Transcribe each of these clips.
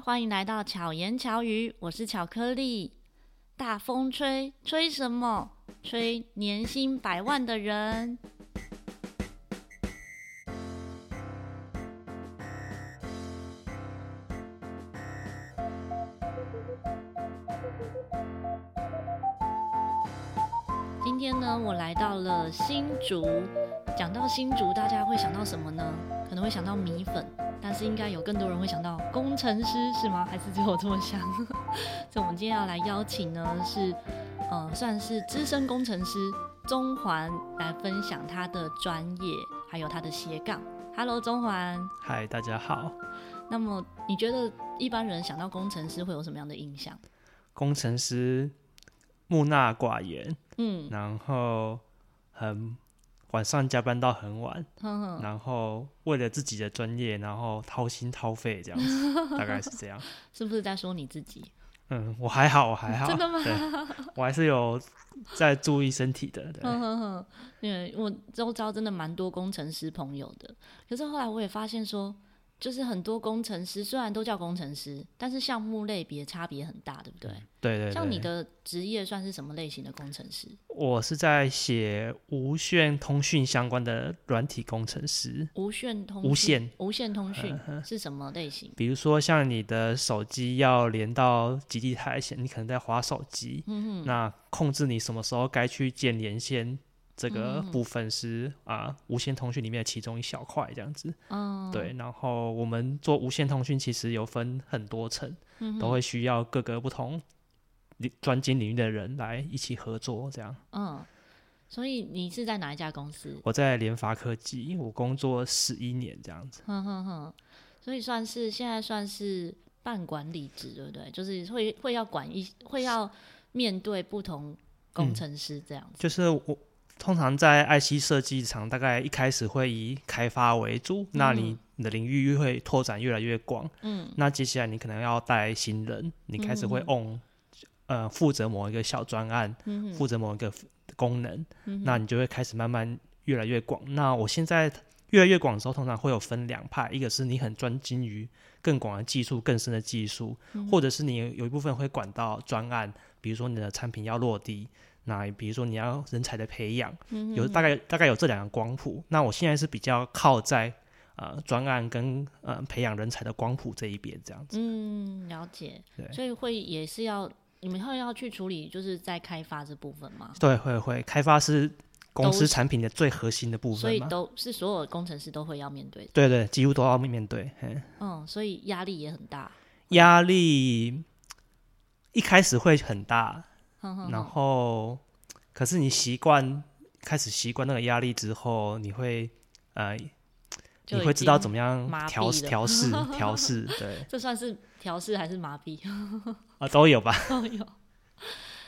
欢迎来到巧言巧语，我是巧克力。大风吹，吹什么？吹年薪百万的人。今天呢，我来到了新竹。讲到新竹，大家会想到什么呢？可能会想到米粉，但是应该有更多人会想到工程师，是吗？还是只有我这么想？所以，我们今天要来邀请呢，是呃，算是资深工程师中环来分享他的专业，还有他的斜杠。Hello，中环。嗨，大家好。那么，你觉得一般人想到工程师会有什么样的印象？工程师木讷寡言，嗯，然后很。晚上加班到很晚，然后为了自己的专业，然后掏心掏肺这样子，大概是这样。是不是在说你自己？嗯，我还好，我还好。真的吗？我还是有在注意身体的。对，呵呵，因为我周遭真的蛮多工程师朋友的，可是后来我也发现说。就是很多工程师虽然都叫工程师，但是项目类别差别很大，对不对？对对对。像你的职业算是什么类型的工程师？我是在写无线通讯相关的软体工程师。无线通无线无线通讯是什么类型？比如说像你的手机要连到基地台线，你可能在滑手机，嗯哼，那控制你什么时候该去建连线。这个部分是、嗯、啊，无线通讯里面的其中一小块这样子。嗯，对。然后我们做无线通讯，其实有分很多层，嗯、都会需要各个不同专精领域的人来一起合作这样。嗯，所以你是在哪一家公司？我在联发科技，我工作十一年这样子。哼哼哼，所以算是现在算是半管理职，对不对？就是会会要管一，会要面对不同工程师这样子。嗯、就是我。通常在 IC 设计厂，大概一开始会以开发为主，嗯、那你你的领域会拓展越来越广。嗯，那接下来你可能要带新人，你开始会 on、嗯、呃负责某一个小专案，嗯、负责某一个功能，嗯、那你就会开始慢慢越来越广。那我现在越来越广的时候，通常会有分两派，一个是你很专精于更广的技术、更深的技术，嗯、或者是你有一部分会管到专案，比如说你的产品要落地。那比如说你要人才的培养，嗯、有大概大概有这两个光谱。那我现在是比较靠在呃专案跟呃培养人才的光谱这一边这样子。嗯，了解。对，所以会也是要你们会要去处理，就是在开发这部分吗？对，会会开发是公司产品的最核心的部分，所以都是所有工程师都会要面对的。对对，几乎都要面对。嗯，所以压力也很大。压力一开始会很大。然后，可是你习惯开始习惯那个压力之后，你会呃，你会知道怎么样调调试 调试，对，这算是调试还是麻痹 啊？都有吧，都有。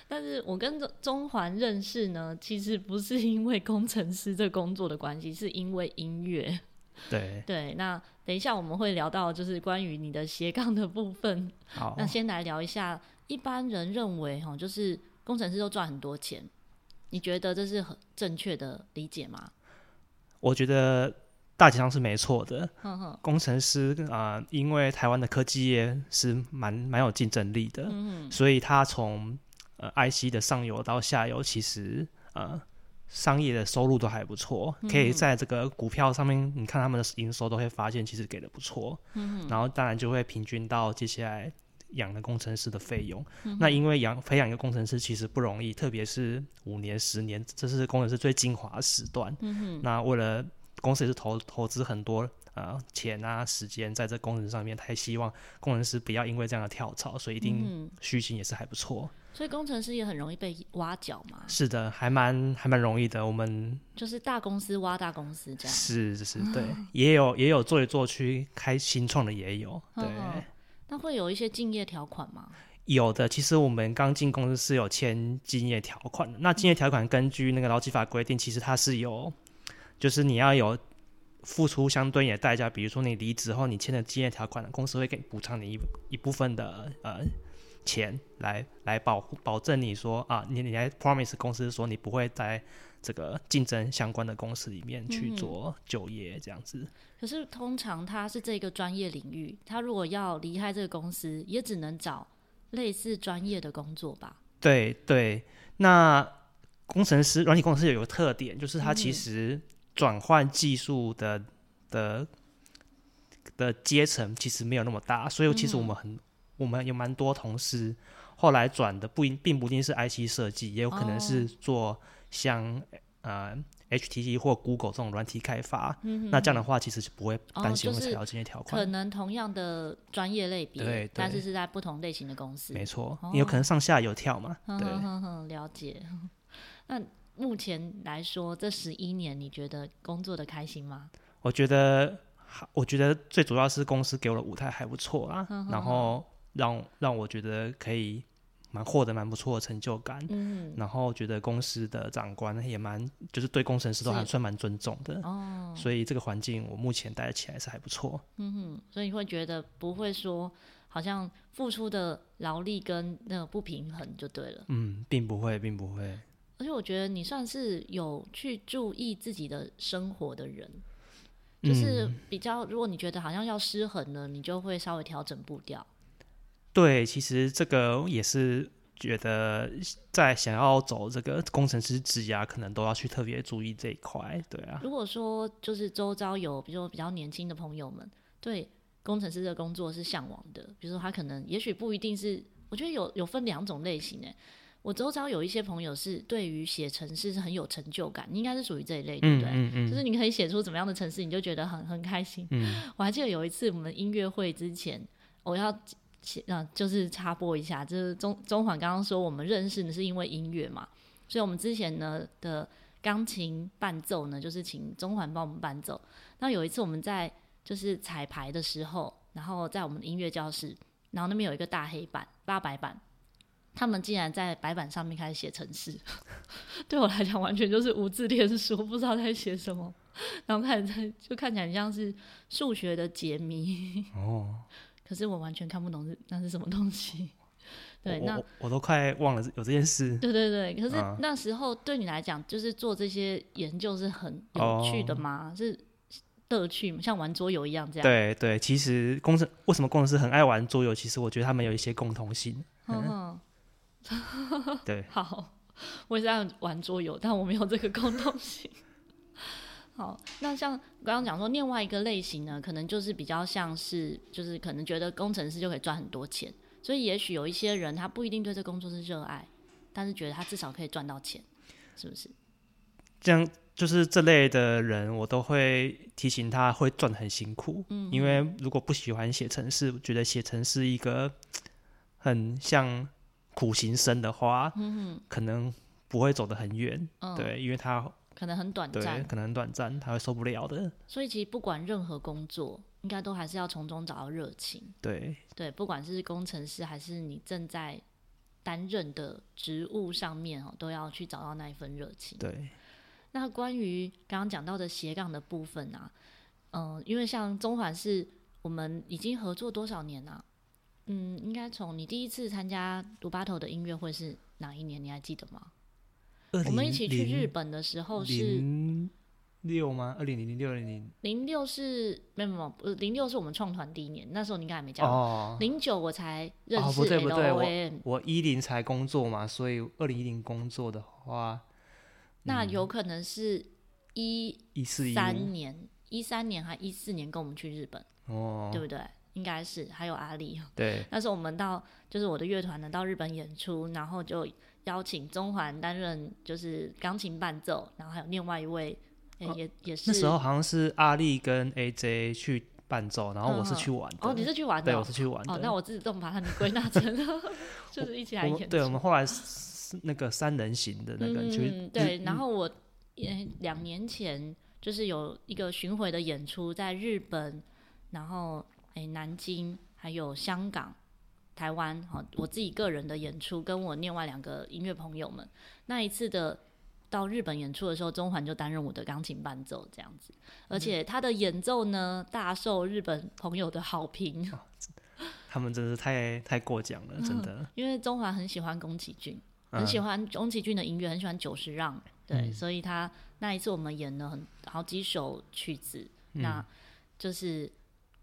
但是我跟中中环认识呢，其实不是因为工程师这工作的关系，是因为音乐。对对，那等一下我们会聊到就是关于你的斜杠的部分。好，那先来聊一下。一般人认为，哈，就是工程师都赚很多钱，你觉得这是很正确的理解吗？我觉得大体上是没错的。呵呵工程师啊、呃，因为台湾的科技业是蛮蛮有竞争力的，嗯、所以他从呃 IC 的上游到下游，其实呃商业的收入都还不错，可以在这个股票上面，你看他们的营收都会发现，其实给的不错。嗯、然后当然就会平均到接下来。养的工程师的费用，嗯、那因为养培养一个工程师其实不容易，特别是五年、十年，这是工程师最精华的时段。嗯、哼那为了公司也是投投资很多啊、呃、钱啊时间在这工程上面，他也希望工程师不要因为这样的跳槽，所以一定虚心也是还不错。所以工程师也很容易被挖角嘛？是的，还蛮还蛮容易的。我们就是大公司挖大公司这样。是是是，对，也有也有做来做去开新创的也有，对。那会有一些竞业条款吗？有的，其实我们刚进公司是有签竞业条款的。那竞业条款根据那个劳基法规定，其实它是有，就是你要有付出相对应的代价，比如说你离职后你签的竞业条款，公司会给补偿你一一部分的呃钱来来保保证你说啊，你你来 promise 公司说你不会再这个竞争相关的公司里面去做就业这样子。嗯、可是通常他是这个专业领域，他如果要离开这个公司，也只能找类似专业的工作吧？对对，那工程师、软体工程师有个特点，就是他其实转换技术的、嗯、的的阶层其实没有那么大，所以其实我们很、嗯、我们有蛮多同事。后来转的不一并不一定是 IC 设计，也有可能是做像、oh. 呃 HTC 或 Google 这种软体开发。嗯、那这样的话，其实是不会担心会踩到这些条款。可能同样的专业类别，对，但是是在不同类型的公司。没错，你有可能上下游跳嘛？对，了解。那目前来说，这十一年你觉得工作的开心吗？我觉得，我觉得最主要是公司给我的舞台还不错啊，然后。让让我觉得可以蛮获得蛮不错的成就感，嗯，然后觉得公司的长官也蛮就是对工程师都还算蛮尊重的，哦，所以这个环境我目前待起来是还不错，嗯哼，所以会觉得不会说好像付出的劳力跟那个不平衡就对了，嗯，并不会，并不会，而且我觉得你算是有去注意自己的生活的人，就是比较如果你觉得好像要失衡了，你就会稍微调整步调。对，其实这个也是觉得在想要走这个工程师职涯，可能都要去特别注意这一块。对啊，如果说就是周遭有，比如说比较年轻的朋友们，对工程师的工作是向往的，比如说他可能也许不一定是，我觉得有有分两种类型诶。我周遭有一些朋友是对于写程式是很有成就感，你应该是属于这一类，对不对？嗯嗯嗯，就是 你可以写出怎么样的程式，你就觉得很很开心。嗯，我还记得有一次我们音乐会之前，我要。啊，就是插播一下，就是中中环刚刚说我们认识的是因为音乐嘛，所以我们之前呢的钢琴伴奏呢，就是请中环帮我们伴奏。那有一次我们在就是彩排的时候，然后在我们的音乐教室，然后那边有一个大黑板、八白板，他们竟然在白板上面开始写程式，对我来讲完全就是无字天书，不知道在写什么，然后开始在就看起来像是数学的解谜 哦。可是我完全看不懂是那是什么东西，对，那我，我都快忘了有这件事。对对对，可是那时候对你来讲，就是做这些研究是很有趣的吗？哦、是乐趣吗？像玩桌游一样这样？对对，其实工程为什么工程师很爱玩桌游？其实我觉得他们有一些共同性。嗯，对，好，我也是爱玩桌游，但我没有这个共同性。好，那像刚刚讲说，另外一个类型呢，可能就是比较像是，就是可能觉得工程师就可以赚很多钱，所以也许有一些人他不一定对这工作是热爱，但是觉得他至少可以赚到钱，是不是？这样就是这类的人，我都会提醒他会赚很辛苦，嗯，因为如果不喜欢写程式，觉得写程式一个很像苦行僧的话，嗯哼，可能不会走得很远，嗯，对，因为他。可能很短暂，可能很短暂，他会受不了的。所以其实不管任何工作，应该都还是要从中找到热情。对对，不管是工程师还是你正在担任的职务上面哦，都要去找到那一份热情。对。那关于刚刚讲到的斜杠的部分啊，嗯、呃，因为像中环是我们已经合作多少年啊？嗯，应该从你第一次参加读 Battle 的音乐会是哪一年？你还记得吗？我们一起去日本的时候是零六吗？二零零零六零零零六是没有没有，零六是我们创团第一年，那时候你应该还没加入。零九我才认识。哦，不对不对，我我一零才工作嘛，所以二零一零工作的话，那有可能是一一四三年，一三年还一四年跟我们去日本哦，对不对？应该是还有阿力。对，那时候我们到就是我的乐团呢到日本演出，然后就。邀请中环担任就是钢琴伴奏，然后还有另外一位，欸哦、也也是那时候好像是阿力跟 AJ 去伴奏，然后我是去玩的。哦，你是去玩的？对，我是去玩的。哦，那我自动把他们归纳成 就是一起来演。对，我们后来是那个三人行的那个，嗯，对。然后我也两年前就是有一个巡回的演出，在日本，然后哎、欸、南京还有香港。台湾，好，我自己个人的演出，跟我另外两个音乐朋友们，那一次的到日本演出的时候，中环就担任我的钢琴伴奏这样子，而且他的演奏呢，大受日本朋友的好评。哦，他们真是太太过奖了，真的。嗯，因为中环很喜欢宫崎骏，很喜欢宫崎骏的音乐，很喜欢久石让对，嗯、所以他那一次我们演了很好几首曲子，嗯、那就是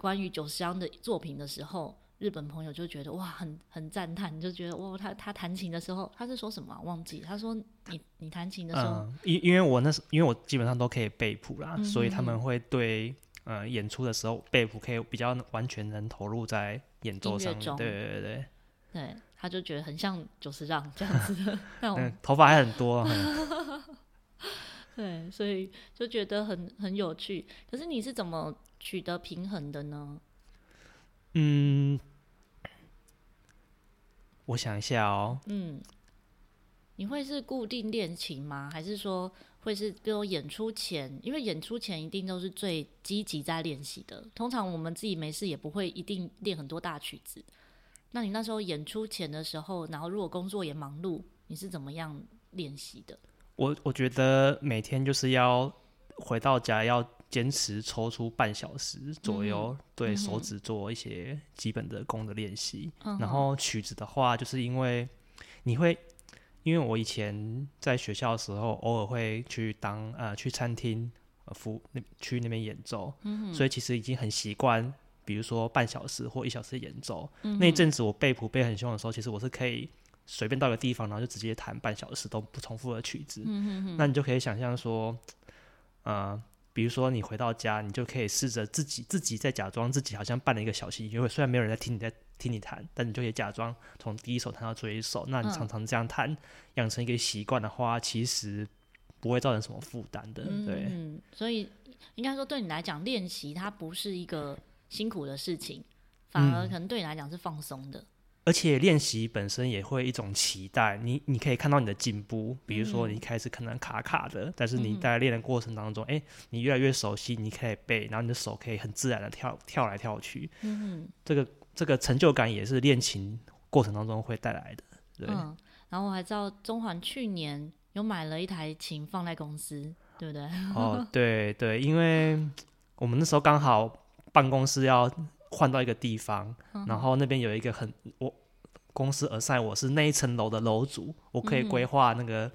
关于久石让的作品的时候，日本朋友就觉得哇，很很赞叹，就觉得哇，他他弹琴的时候，他是说什么、啊、忘记？他说你你弹琴的时候，因、嗯、因为我那时因为我基本上都可以背谱啦，嗯、所以他们会对呃演出的时候背谱可以比较完全能投入在演奏上面，对对对对。对，他就觉得很像久石让这样子的，那种头发还很多。对，所以就觉得很很有趣。可是你是怎么取得平衡的呢？嗯，我想一下哦。嗯，你会是固定练琴吗？还是说会是比如演出前？因为演出前一定都是最积极在练习的。通常我们自己没事也不会一定练很多大曲子。那你那时候演出前的时候，然后如果工作也忙碌，你是怎么样练习的？我我觉得每天就是要回到家要坚持抽出半小时左右，嗯、对手指做一些基本的功的练习。嗯、然后曲子的话，就是因为你会，因为我以前在学校的时候，偶尔会去当呃去餐厅服那去那边演奏，嗯、所以其实已经很习惯。比如说半小时或一小时演奏，嗯、那一阵子我背谱背很凶的时候，其实我是可以随便到个地方，然后就直接弹半小时都不重复的曲子。嗯、哼哼那你就可以想象说，呃，比如说你回到家，你就可以试着自己自己在假装自己好像办了一个小戏，因为虽然没有人在听你在听你弹，但你就可以假装从第一首弹到最后一首。那你常常这样弹，养、嗯、成一个习惯的话，其实不会造成什么负担的。对，嗯，所以应该说对你来讲，练习它不是一个。辛苦的事情，反而可能对你来讲是放松的。嗯、而且练习本身也会一种期待，你你可以看到你的进步。比如说，你一开始可能卡卡的，嗯、但是你在练的过程当中，哎、嗯欸，你越来越熟悉，你可以背，然后你的手可以很自然的跳跳来跳去。嗯这个这个成就感也是练琴过程当中会带来的。对。嗯，然后我还知道中环去年有买了一台琴放在公司，对不对？哦，对对，因为我们那时候刚好。办公室要换到一个地方，嗯、然后那边有一个很我公司 assign 我是那一层楼的楼主，我可以规划那个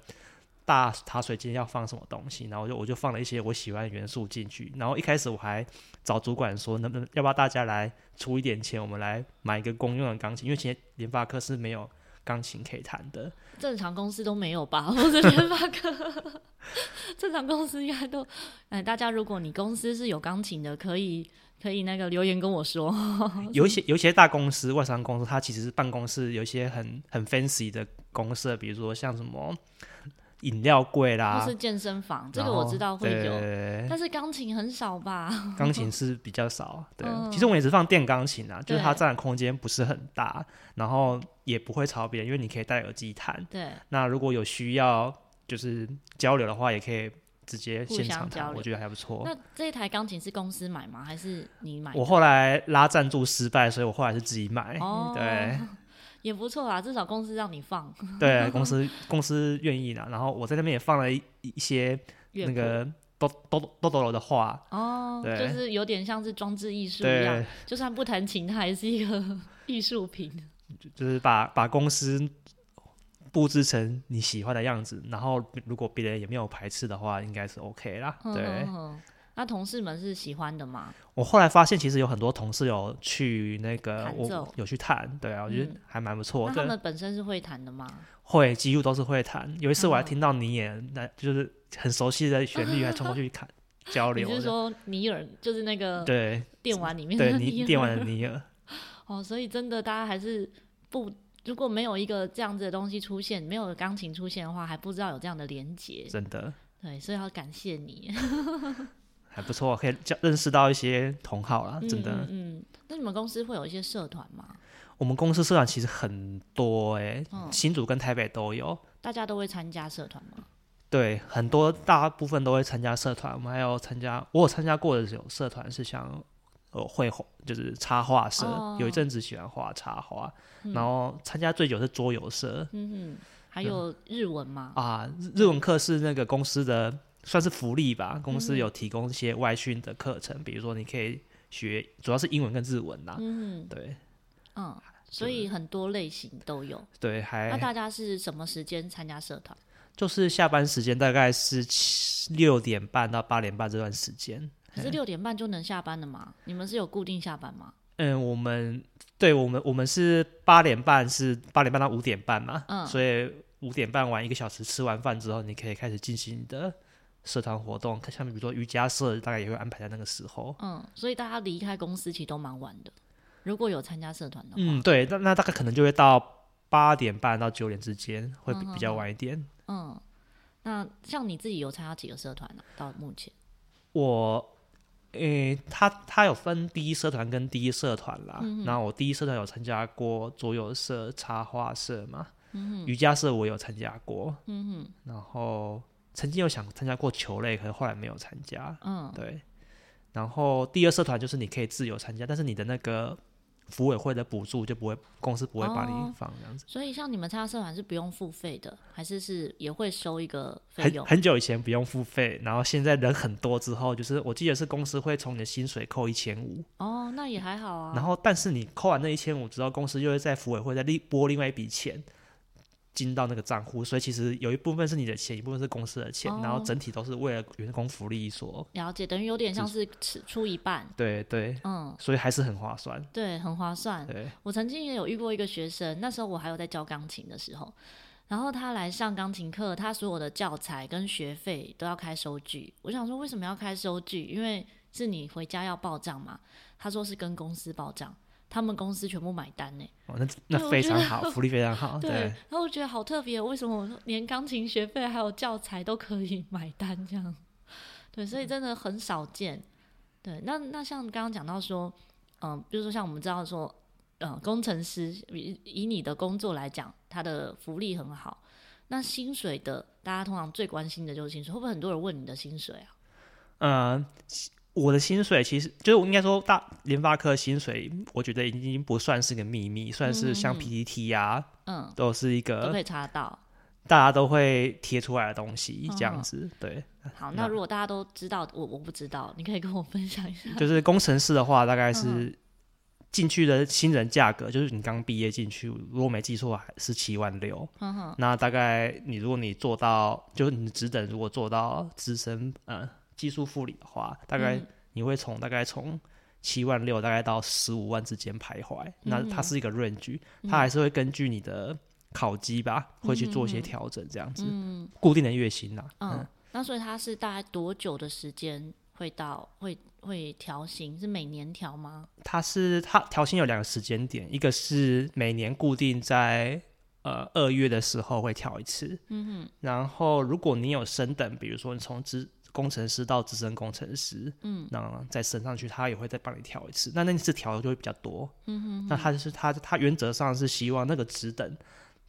大茶水间要放什么东西，然后我就我就放了一些我喜欢的元素进去。然后一开始我还找主管说，能不能要不要大家来出一点钱，我们来买一个公用的钢琴，因为现在联发科是没有钢琴可以弹的。正常公司都没有吧？或者联发科，正常公司应该都哎，大家如果你公司是有钢琴的，可以。可以那个留言跟我说，有一些有一些大公司、外商公司，它其实是办公室有一些很很 fancy 的公社，比如说像什么饮料柜啦，或是健身房，这个我知道会有，对但是钢琴很少吧？钢琴是比较少，对。嗯、其实我们也是放电钢琴啊，就是它占的空间不是很大，然后也不会吵别人，因为你可以戴耳机弹。对。那如果有需要就是交流的话，也可以。直接现场交流，我觉得还不错。那这一台钢琴是公司买吗？还是你买？我后来拉赞助失败，所以我后来是自己买。哦，对，也不错啦，至少公司让你放。对，公司公司愿意啦。然后我在那边也放了一一些那个豆豆豆豆的画。哦，对，就是有点像是装置艺术一样，就算不弹琴，它还是一个 艺术品。就是把把公司。布置成你喜欢的样子，然后如果别人也没有排斥的话，应该是 OK 啦。对那同事们是喜欢的吗？我后来发现，其实有很多同事有去那个，我有去弹，对啊，我觉得还蛮不错他们本身是会谈的吗？会，几乎都是会谈。有一次我还听到你也，那就是很熟悉的旋律，还冲过去 看交流。你是说尼尔，就是那个对电玩里面的对尼电玩的尼尔？哦，所以真的大家还是不。如果没有一个这样子的东西出现，没有钢琴出现的话，还不知道有这样的连结。真的，对，所以要感谢你，还不错，可以交认识到一些同好啦。真的。嗯，嗯，那你们公司会有一些社团吗？我们公司社团其实很多哎、欸，嗯、新竹跟台北都有。大家都会参加社团吗？对，很多大部分都会参加社团。我们还有参加，我有参加过的有社团是像。会画就是插画社，哦、有一阵子喜欢画插画，嗯、然后参加最久是桌游社。嗯哼，还有日文吗？啊，日文课是那个公司的算是福利吧，公司有提供一些外训的课程，嗯、比如说你可以学，主要是英文跟日文呐。嗯哼，对，嗯，所以很多类型都有。对，还那大家是什么时间参加社团？就是下班时间大概是七六点半到八点半这段时间。可是六点半就能下班了吗？你们是有固定下班吗？嗯，我们对我们我们是八点半是八点半到五点半嘛，嗯，所以五点半玩一个小时吃完饭之后，你可以开始进行你的社团活动，像比如说瑜伽社，大概也会安排在那个时候。嗯，所以大家离开公司其实都蛮晚的。如果有参加社团的话，嗯，对，那那大概可能就会到八点半到九点之间，会比比较晚一点。嗯，嗯，那像你自己有参加几个社团呢？到目前，我。诶、欸，他他有分第一社团跟第一社团啦。嗯、然后我第一社团有参加过桌游社、插画社嘛。嗯、瑜伽社我有参加过。嗯、然后曾经有想参加过球类，可是后来没有参加。嗯。对。然后第二社团就是你可以自由参加，但是你的那个。福委会的补助就不会，公司不会把你放这样子。哦、所以像你们参加社团是不用付费的，还是是也会收一个费用？很很久以前不用付费，然后现在人很多之后，就是我记得是公司会从你的薪水扣一千五。哦，那也还好啊。然后，但是你扣完那一千五之后，公司又会在服委会再另拨另外一笔钱。进到那个账户，所以其实有一部分是你的钱，一部分是公司的钱，哦、然后整体都是为了员工福利所了解，等于有点像是出一半，对对，嗯，所以还是很划算，对，很划算。对，我曾经也有遇过一个学生，那时候我还有在教钢琴的时候，然后他来上钢琴课，他所有的教材跟学费都要开收据。我想说，为什么要开收据？因为是你回家要报账嘛。他说是跟公司报账。他们公司全部买单呢，哦，那那非常好，福利非常好。对，然后我觉得好特别，为什么连钢琴学费还有教材都可以买单这样？对，所以真的很少见。对，那那像刚刚讲到说，嗯、呃，比如说像我们知道说，嗯、呃，工程师以以你的工作来讲，他的福利很好。那薪水的，大家通常最关心的就是薪水，会不会很多人问你的薪水啊？嗯、呃。我的薪水其实就是我应该说大联发科薪水，我觉得已经不算是个秘密，算是像 PPT 呀，嗯，都是一个都可以查到，大家都会贴出来的东西这样子。对，好，那如果大家都知道，我我不知道，你可以跟我分享一下。就是工程师的话，大概是进去的新人价格，就是你刚毕业进去，如果没记错，还是七万六。那大概你如果你做到，就是你职等如果做到资深，嗯。技术副理的话，大概你会从大概从七万六大概到十五万之间徘徊。嗯、那它是一个 range，它还是会根据你的考绩吧，嗯、会去做一些调整，这样子。嗯、固定的月薪呐。嗯。嗯，那所以它是大概多久的时间会到会会调薪？是每年调吗？它是它调薪有两个时间点，一个是每年固定在呃二月的时候会调一次。嗯哼。然后如果你有升等，比如说你从资工程师到资深工程师，嗯，那再升上去，他也会再帮你调一次。那那次调的就会比较多，嗯哼哼。那他就是他他原则上是希望那个职等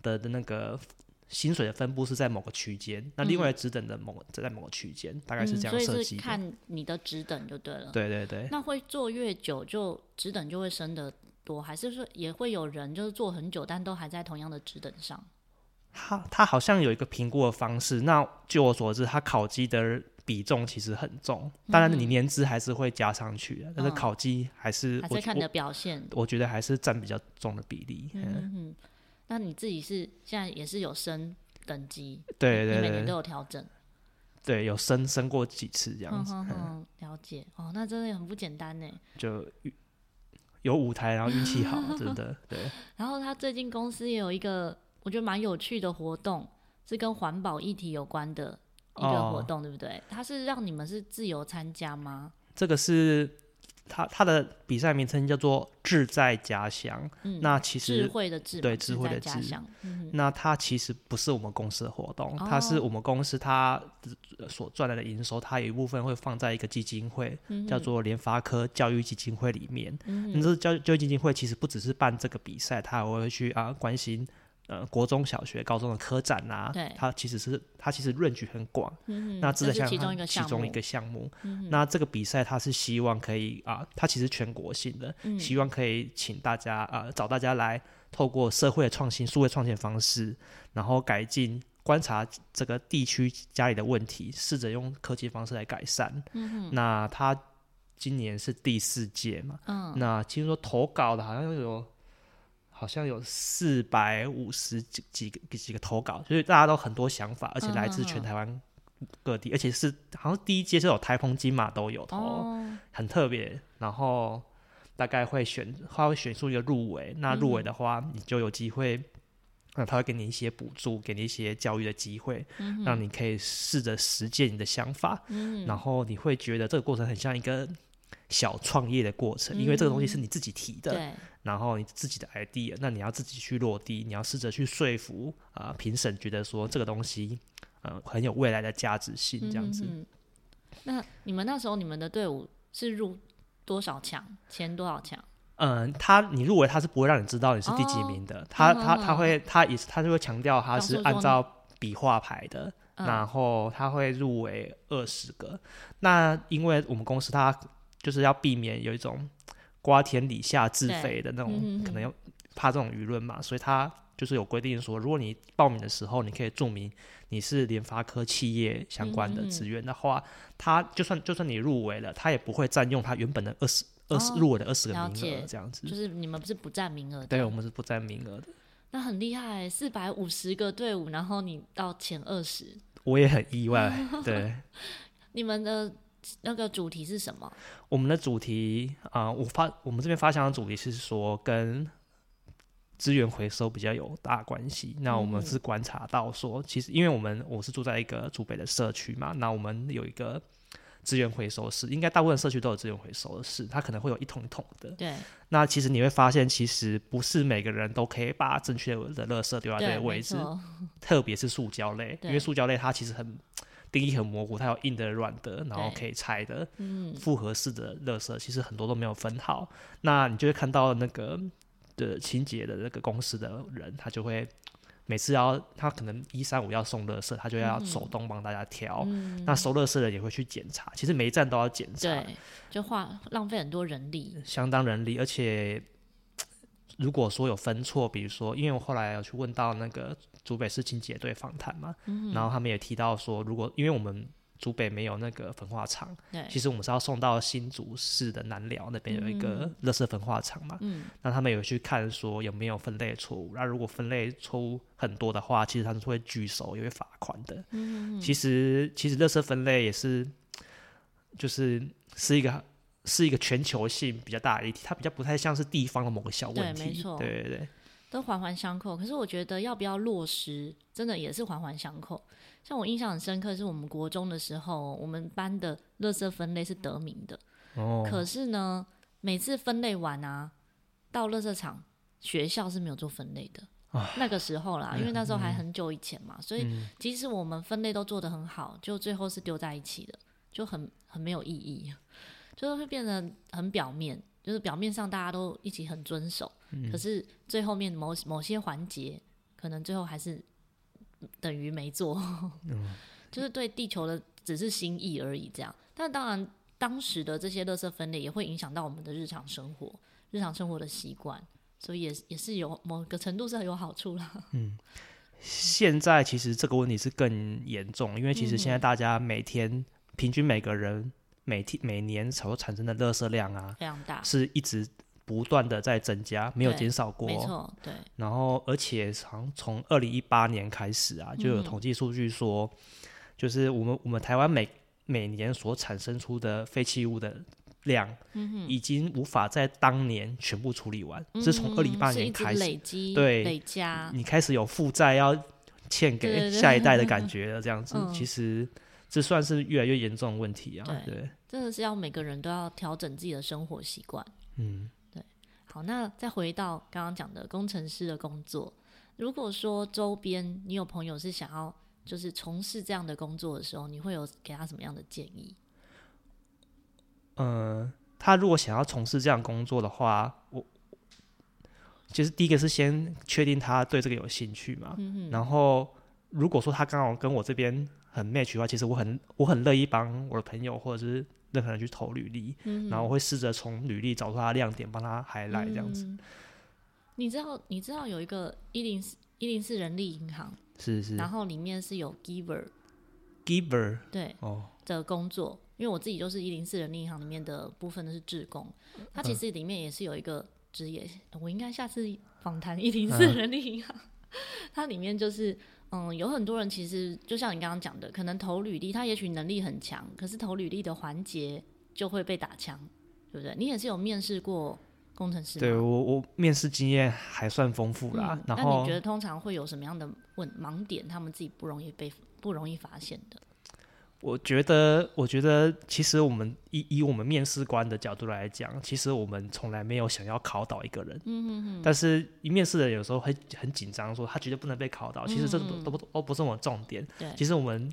的的那个薪水的分布是在某个区间，嗯，那另外职等的某在某个区间，大概是这样设计看你的职等就对了。对对对。那会做越久就职等就会升得多，还是说也会有人就是做很久但都还在同样的职等上？他他好像有一个评估的方式。那据我所知，他考绩的。比重其实很重，当然你年资还是会加上去的，嗯、但是考绩还是还是看你的表现我，我觉得还是占比较重的比例。嗯，嗯哼，那你自己是现在也是有升等级？对对对，每年都有调整。对，有升升过几次这样子。嗯，嗯了解哦，那真的很不简单呢。就有舞台，然后运气好，真的 对。然后他最近公司也有一个我觉得蛮有趣的活动，是跟环保议题有关的。一个活动、哦、对不对？它是让你们是自由参加吗？这个是它它的比赛名称叫做“志在家乡”。嗯，那其实智慧的智，对智慧的智。嗯、那它其实不是我们公司的活动，哦、它是我们公司它所赚来的营收，它有一部分会放在一个基金会，嗯、叫做联发科教育基金会里面。嗯，这教教育基金会其实不只是办这个比赛，它还会去啊关心。呃，国中小学、高中的科展啊，对，它其实是它其实 range 很广，嗯，那这是其中一个其中一个项目。嗯，那这个比赛它是希望可以啊，它其实全国性的，嗯，希望可以请大家啊，找大家来透过社会的创新、数位创新方式，然后改进观察这个地区家里的问题，试着用科技方式来改善。嗯，那他今年是第四届嘛，嗯，那听说投稿的好像有。好像有四百五十几几个几个投稿，所以大家都很多想法，而且来自全台湾各地，嗯、而且是好像第一届是有台风金马都有投，哦、很特别。然后大概会选，他会选出一个入围，那入围的话，嗯、你就有机会。那他会给你一些补助，给你一些教育的机会，嗯、让你可以试着实践你的想法。嗯、然后你会觉得这个过程很像一个小创业的过程，嗯、因为这个东西是你自己提的，对然后你自己的 idea，那你要自己去落地，你要试着去说服啊评审，觉得说这个东西呃很有未来的价值性，这样子。嗯、那你们那时候你们的队伍是入多少强？前多少强？嗯，他你入围他是不会让你知道你是第几名的，哦、他他他会他也是他就会强调他是按照笔画排的，然后他会入围二十个。嗯、那因为我们公司他就是要避免有一种瓜田李下自肥的那种，嗯、可能要怕这种舆论嘛，所以他就是有规定说，如果你报名的时候你可以注明你是联发科企业相关的职员的话，他就算就算你入围了，他也不会占用他原本的二十。二十入围的二十个名额这样子，就是你们不是不占名额的？对，我们是不占名额的。那很厉害，四百五十个队伍，然后你到前二十，我也很意外。对，你们的那个主题是什么？我们的主题啊、呃，我发我们这边发想的主题是说跟资源回收比较有大关系。那我们是观察到说，其实因为我们我是住在一个竹北的社区嘛，那我们有一个。资源回收室应该大部分社区都有资源回收的室，它可能会有一桶一桶的。对。那其实你会发现，其实不是每个人都可以把正确的垃圾丢在这个位置，特别是塑胶类，因为塑胶类它其实很定义很模糊，它有硬的、软的，然后可以拆的。嗯。复合式的垃圾其实很多都没有分好，那你就会看到那个的清洁的那个公司的人，他就会。每次要他可能一三五要送垃圾，他就要手动帮大家挑。嗯、那收垃圾的也会去检查，其实每一站都要检查。对，就花浪费很多人力，相当人力。而且如果说有分错，比如说，因为我后来有去问到那个竹北市清洁队访谈嘛，嗯、然后他们也提到说，如果因为我们。竹北没有那个焚化厂，其实我们是要送到新竹市的南寮那边有一个垃圾焚化厂嘛。嗯、那他们有去看说有没有分类错误，那如果分类错误很多的话，其实他们是会拒收，也会罚款的。嗯、其实其实垃圾分类也是，就是是一个是一个全球性比较大的议题，它比较不太像是地方的某个小问题。对，没错，对对对，都环环相扣。可是我觉得要不要落实，真的也是环环相扣。像我印象很深刻，是我们国中的时候，我们班的垃圾分类是得名的。哦。可是呢，每次分类完啊，到垃圾场，学校是没有做分类的。啊。那个时候啦，因为那时候还很久以前嘛，嗯、所以即使我们分类都做得很好，就最后是丢在一起的，就很很没有意义，就是会变得很表面，就是表面上大家都一起很遵守，嗯、可是最后面某某些环节，可能最后还是。等于没做，嗯、就是对地球的只是心意而已，这样。但当然，当时的这些垃圾分类也会影响到我们的日常生活、日常生活的习惯，所以也也是有某个程度是很有好处啦。嗯，现在其实这个问题是更严重，因为其实现在大家每天、嗯、平均每个人每天每年所产生的垃圾量啊，非常大，是一直。不断的在增加，没有减少过。没错，对。然后，而且从从二零一八年开始啊，就有统计数据说，嗯、就是我们我们台湾每每年所产生出的废弃物的量，嗯、哼已经无法在当年全部处理完。是从二零一八年开始累积，对，累加，你开始有负债要欠给下一代的感觉了。这样子，其实这算是越来越严重的问题啊。对，对真的是要每个人都要调整自己的生活习惯。嗯。好，那再回到刚刚讲的工程师的工作，如果说周边你有朋友是想要就是从事这样的工作的时候，你会有给他什么样的建议？嗯、呃，他如果想要从事这样工作的话，我其实第一个是先确定他对这个有兴趣嘛，然后如果说他刚好跟我这边很 match 的话，其实我很我很乐意帮我的朋友或者是。任何人去投履历，嗯、然后我会试着从履历找出他的亮点，帮他 highlight 这样子。嗯、你知道，你知道有一个一零四一零四人力银行，是是，然后里面是有 giver，giver，对，哦，的工作，因为我自己就是一零四人力银行里面的部分的是志工，它其实里面也是有一个职业，我应该下次访谈一零四人力银行，嗯、它里面就是。嗯，有很多人其实就像你刚刚讲的，可能投履历，他也许能力很强，可是投履历的环节就会被打枪，对不对？你也是有面试过工程师？对，我我面试经验还算丰富啦。嗯、然后那你觉得通常会有什么样的问盲点，他们自己不容易被不容易发现的？我觉得，我觉得，其实我们以以我们面试官的角度来讲，其实我们从来没有想要考倒一个人。嗯嗯嗯。但是，一面试的人有时候会很紧张，说他绝对不能被考倒。其实这都都不都不是我们重点。对。其实我们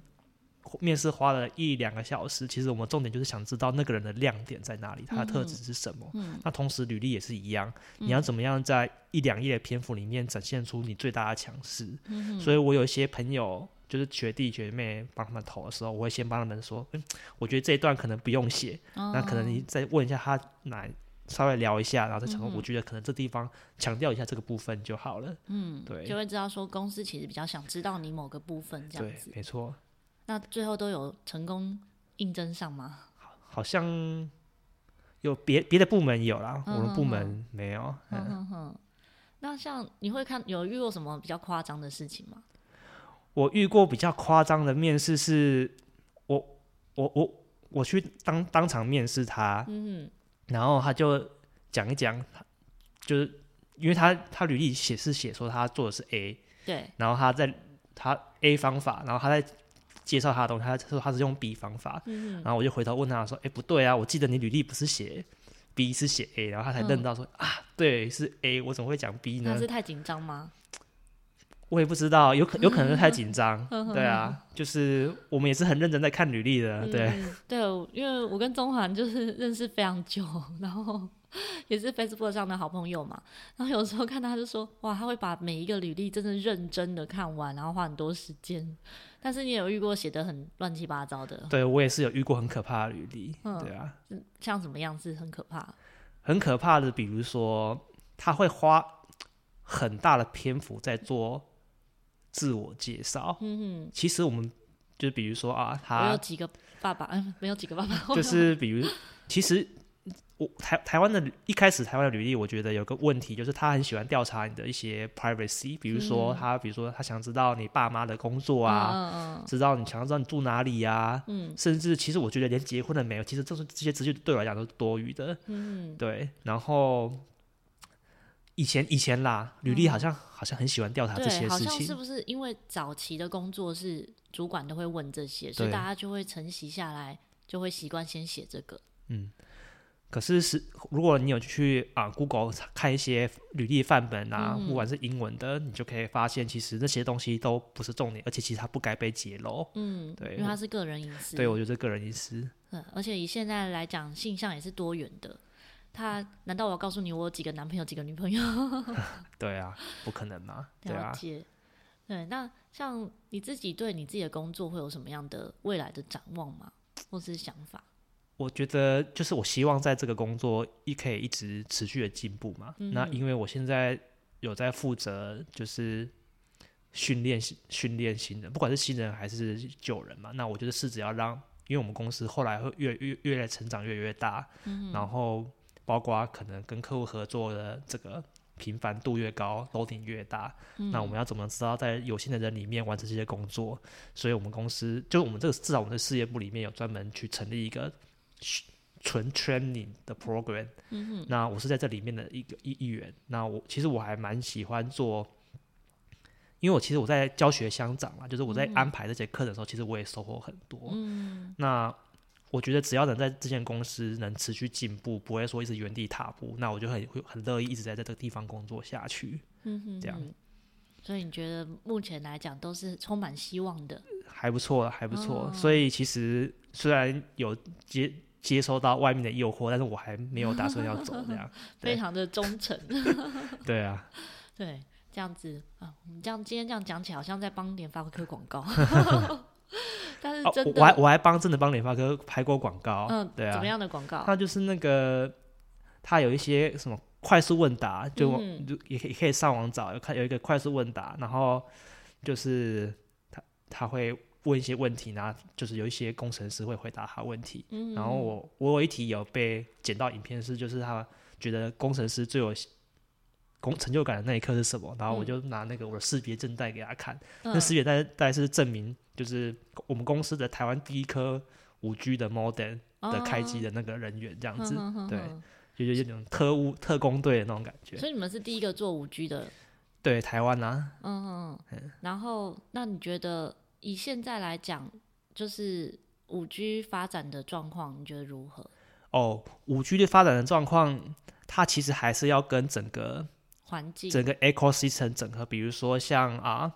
面试花了一两个小时，其实我们重点就是想知道那个人的亮点在哪里，他的特质是什么。嗯。那同时，履历也是一样，你要怎么样在一两页的篇幅里面展现出你最大的强势？嗯。所以我有一些朋友。就是学弟学妹帮他们投的时候，我会先帮他们说，嗯，我觉得这一段可能不用写，哦、那可能你再问一下他哪，稍微聊一下，然后再讲说，我觉得可能这地方强调一下这个部分就好了。嗯，对，就会知道说公司其实比较想知道你某个部分这样子。对，没错。那最后都有成功应征上吗？好像有别别的部门有啦，嗯、我们部门没有。嗯哼哼、嗯。那像你会看有遇过什么比较夸张的事情吗？我遇过比较夸张的面试，是我我我我去当当场面试他，嗯，然后他就讲一讲，就是因为他他履历写是写说他做的是 A，对，然后他在他 A 方法，然后他在介绍他的东西，他说他是用 B 方法，嗯，然后我就回头问他说，哎，不对啊，我记得你履历不是写 B 是写 A，然后他才认到说、嗯、啊，对，是 A，我怎么会讲 B 呢？他是太紧张吗？我也不知道，有可有可能是太 紧张，对啊，就是我们也是很认真在看履历的，对、嗯、对，因为我跟中环就是 认识非常久，然后也是 Facebook 上的好朋友嘛，然后有时候看他就说，哇，他会把每一个履历真的认真的看完，然后花很多时间。但是你有遇过写的很乱七八糟的？对，我也是有遇过很可怕的履历，嗯、对啊，像什么样子很可怕？很可怕的，比如说他会花很大的篇幅在做。自我介绍，嗯哼，其实我们就比如说啊，他有几个爸爸，嗯，没有几个爸爸，就是比如，其实我台台湾的一开始台湾的履历，我觉得有个问题，就是他很喜欢调查你的一些 privacy，比如说他，比如说他想知道你爸妈的工作啊，嗯嗯，知道你想要知道你住哪里呀，嗯，甚至其实我觉得连结婚了没有，其实这是这些资讯对我来讲都是多余的，嗯，对，然后。以前以前啦，履历好像、嗯、好像很喜欢调查这些事情。好像是不是因为早期的工作是主管都会问这些，所以大家就会承袭下来，就会习惯先写这个。嗯，可是是如果你有去啊 Google 看一些履历范本啊，嗯、不管是英文的，你就可以发现，其实那些东西都不是重点，而且其实它不该被揭露。嗯，对，因为它是个人隐私。对，我觉得个人隐私。嗯，而且以现在来讲，性向也是多元的。他难道我要告诉你我有几个男朋友几个女朋友？对啊，不可能嘛。对啊。对，那像你自己对你自己的工作会有什么样的未来的展望吗？或是想法？我觉得就是我希望在这个工作一可以一直持续的进步嘛。嗯、那因为我现在有在负责就是训练训练新人，不管是新人还是旧人嘛。那我觉得是只要让，因为我们公司后来会越越越来成长越来越大，嗯、然后。包括可能跟客户合作的这个频繁度越高，loading 越大，嗯、那我们要怎么知道在有限的人里面完成这些工作？所以我们公司就我们这个至少我们的事业部里面有专门去成立一个纯 training 的 program。那我是在这里面的一个一一员。那我其实我还蛮喜欢做，因为我其实我在教学相长嘛，就是我在安排这节课的时候，嗯、其实我也收获很多。嗯，那。我觉得只要能在这间公司能持续进步，不会说一直原地踏步，那我就很会很乐意一直在这个地方工作下去。嗯哼，这样。所以你觉得目前来讲都是充满希望的？还不错，还不错。哦、所以其实虽然有接接收到外面的诱惑，但是我还没有打算要走这样。非常的 忠诚。对啊。对，这样子啊，我们这样今天这样讲起来，好像在帮联发科广告。但是真的，哦、我还我还帮真的帮联发哥拍过广告，嗯，对啊，怎么样的广告？他就是那个，他有一些什么快速问答，就、嗯、就也可以可以上网找，有看有一个快速问答，然后就是他他会问一些问题，然后就是有一些工程师会回答他问题，嗯、然后我我有一题有被剪到影片是，就是他觉得工程师最有工成就感的那一刻是什么？然后我就拿那个我的识别证带给他看，嗯、那识别带带是证明就是我们公司的台湾第一颗五 G 的 modem 的开机的那个人员这样子，哦、对，就有那种特务特工队的那种感觉。所以你们是第一个做五 G 的？对，台湾啊。嗯嗯。然后，那你觉得以现在来讲，就是五 G 发展的状况，你觉得如何？哦，五 G 的发展的状况，它其实还是要跟整个。环境整个 ecosystem 整合，比如说像啊，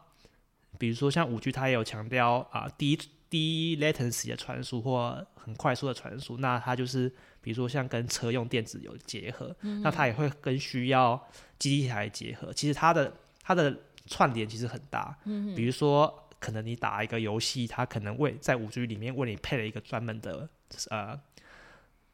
比如说像五 G，它也有强调啊低低 latency 的传输或很快速的传输，那它就是比如说像跟车用电子有结合，嗯、那它也会跟需要机台结合。其实它的它的串联其实很大，嗯、比如说可能你打一个游戏，它可能为在五 G 里面为你配了一个专门的呃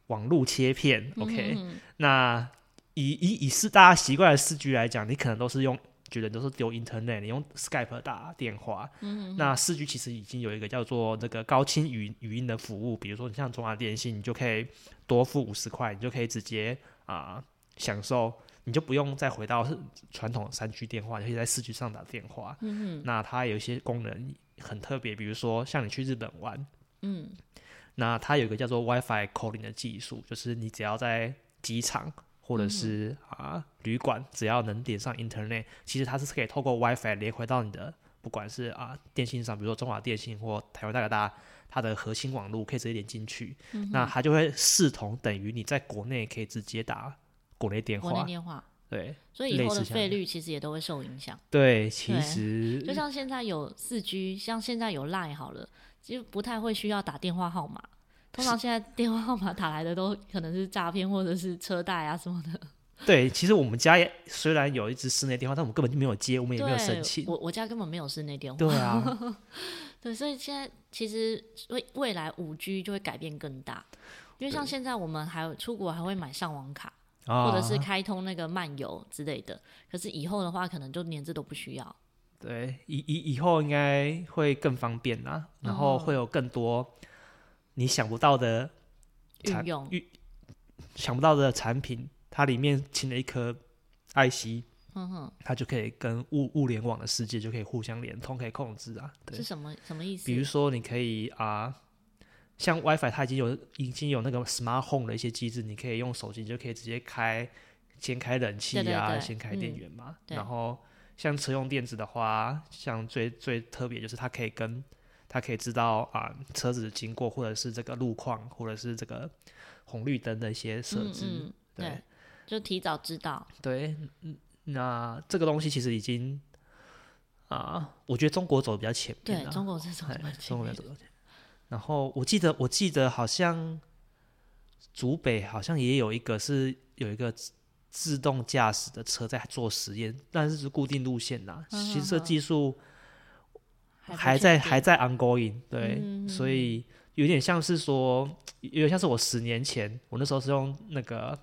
网络切片、嗯、，OK，那。以以以是大家习惯的四 G 来讲，你可能都是用觉得都是丢 Internet，你用 Skype 打电话。嗯、那四 G 其实已经有一个叫做那个高清语语音的服务，比如说你像中华电信，你就可以多付五十块，你就可以直接啊、呃、享受，你就不用再回到传统三 G 电话，你可以在四 G 上打电话。嗯、那它有一些功能很特别，比如说像你去日本玩，嗯，那它有一个叫做 WiFi calling 的技术，就是你只要在机场。或者是啊，旅馆只要能点上 Internet，其实它是可以透过 WiFi 连回到你的，不管是啊电信上，比如说中华电信或台湾大哥大，它的核心网络可以直接连进去，嗯、那它就会视同等于你在国内可以直接打国内电话。国内电话。对。所以以后的费率其实也都会受影响。对，其实就像现在有四 G，像现在有 Line 好了，就不太会需要打电话号码。通常现在电话号码打来的都可能是诈骗或者是车贷啊什么的。对，其实我们家也虽然有一只室内电话，但我们根本就没有接，我们也没有申请。我我家根本没有室内电话。对啊，对，所以现在其实未未来五 G 就会改变更大，因为像现在我们还出国还会买上网卡，或者是开通那个漫游之类的。可是以后的话，可能就连这都不需要。对，以以以后应该会更方便啦，然后会有更多。你想不到的产用，想不到的产品，它里面请了一颗爱惜嗯哼，它就可以跟物物联网的世界就可以互相连通，可以控制啊。对，是什么什么意思？比如说，你可以啊，像 WiFi，它已经有已经有那个 Smart Home 的一些机制，你可以用手机就可以直接开，先开冷气啊，先开电源嘛。嗯、然后像车用电子的话，像最最特别就是它可以跟它可以知道啊，车子经过，或者是这个路况，或者是这个红绿灯的一些设置，嗯嗯对，对，就提早知道。对，那这个东西其实已经啊，我觉得中国走的比较前面。对，中国是走的比较前面。然后我记得，我记得好像竹北好像也有一个是有一个自动驾驶的车在做实验，但是是固定路线啦。嗯、其实这技术。还在还在 ongoing，对，嗯、所以有点像是说，有点像是我十年前，我那时候是用那个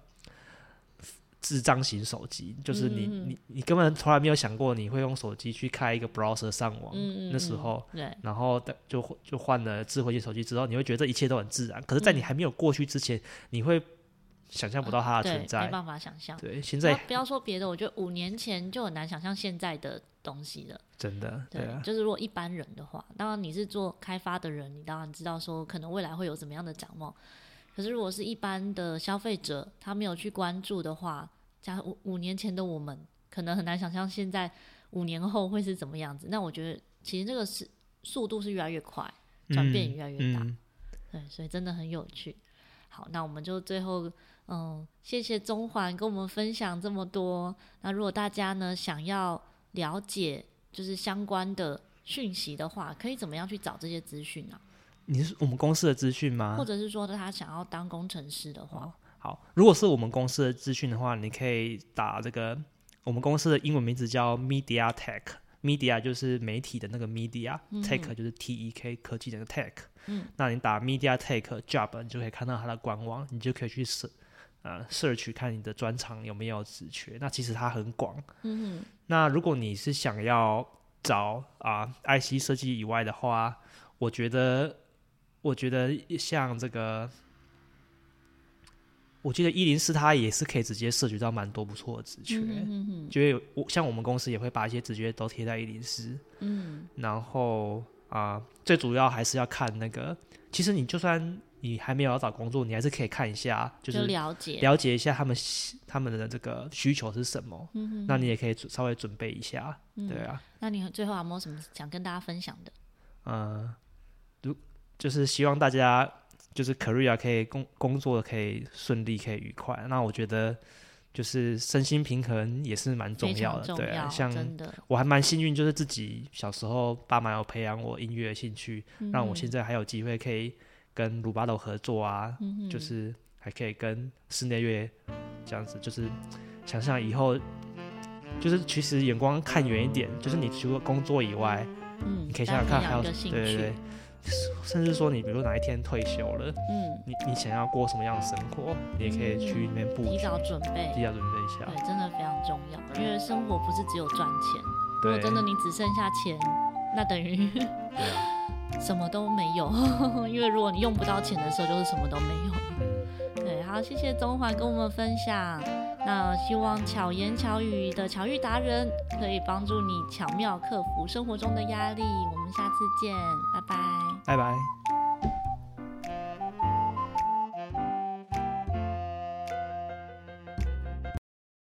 智障型手机，就是你、嗯、你你根本从来没有想过你会用手机去开一个 browser 上网，嗯、那时候，对，然后就就换了智慧型手机之后，你会觉得这一切都很自然，可是，在你还没有过去之前，你会。想象不到它的存在，嗯、没办法想象。对，现在不要说别的，我觉得五年前就很难想象现在的东西了。真的，对，就是如果一般人的话，当然你是做开发的人，你当然知道说可能未来会有怎么样的展望。可是如果是一般的消费者，他没有去关注的话，加五五年前的我们，可能很难想象现在五年后会是怎么样子。那我觉得其实这个是速度是越来越快，转变也越来越大。嗯、对，所以真的很有趣。好，那我们就最后。嗯，谢谢中环跟我们分享这么多。那如果大家呢想要了解就是相关的讯息的话，可以怎么样去找这些资讯呢？你是我们公司的资讯吗？或者是说他想要当工程师的话？哦，好，如果是我们公司的资讯的话，你可以打这个我们公司的英文名字叫 Media Tech，Media 就是媒体的那个 Media，Tech、嗯、就是 T E K 科技的那个 Tech。嗯，那你打 Media Tech Job，你就可以看到它的官网，你就可以去搜。呃，search 看你的专长有没有职缺，那其实它很广。嗯哼。那如果你是想要找啊、呃、IC 设计以外的话，我觉得，我觉得像这个我记得一零四它也是可以直接摄取到蛮多不错的职缺，嗯哼哼，觉得我像我们公司也会把一些职缺都贴在一零四，嗯，然后啊、呃，最主要还是要看那个，其实你就算你还没有要找工作，你还是可以看一下，就是了解了解一下他们他们的这个需求是什么，嗯哼哼，那你也可以稍微准备一下，嗯、对啊。那你最后有没有什么想跟大家分享的？嗯、呃，如就是希望大家。就是 career 可以工工作可以顺利，可以愉快。那我觉得就是身心平衡也是蛮重要的，对。像我还蛮幸运，就是自己小时候爸妈有培养我音乐兴趣，嗯，让我现在还有机会可以跟鲁巴头合作啊，嗯，就是还可以跟室内乐这样子。就是想想以后，就是其实眼光看远一点，就是你除了工作以外，嗯，你可以想想看还有对对对。甚至说，你比如哪一天退休了，嗯，你你想要过什么样的生活，你也可以去那边布局，提早准备，提早准备一下，对，真的非常重要。因为生活不是只有赚钱，如果真的你只剩下钱，那等于对啊，什么都没有。因为如果你用不到钱的时候，就是什么都没有。对，好，谢谢中华跟我们分享。那希望巧言巧语的巧遇达人可以帮助你巧妙克服生活中的压力。我们下次见，拜拜。拜拜。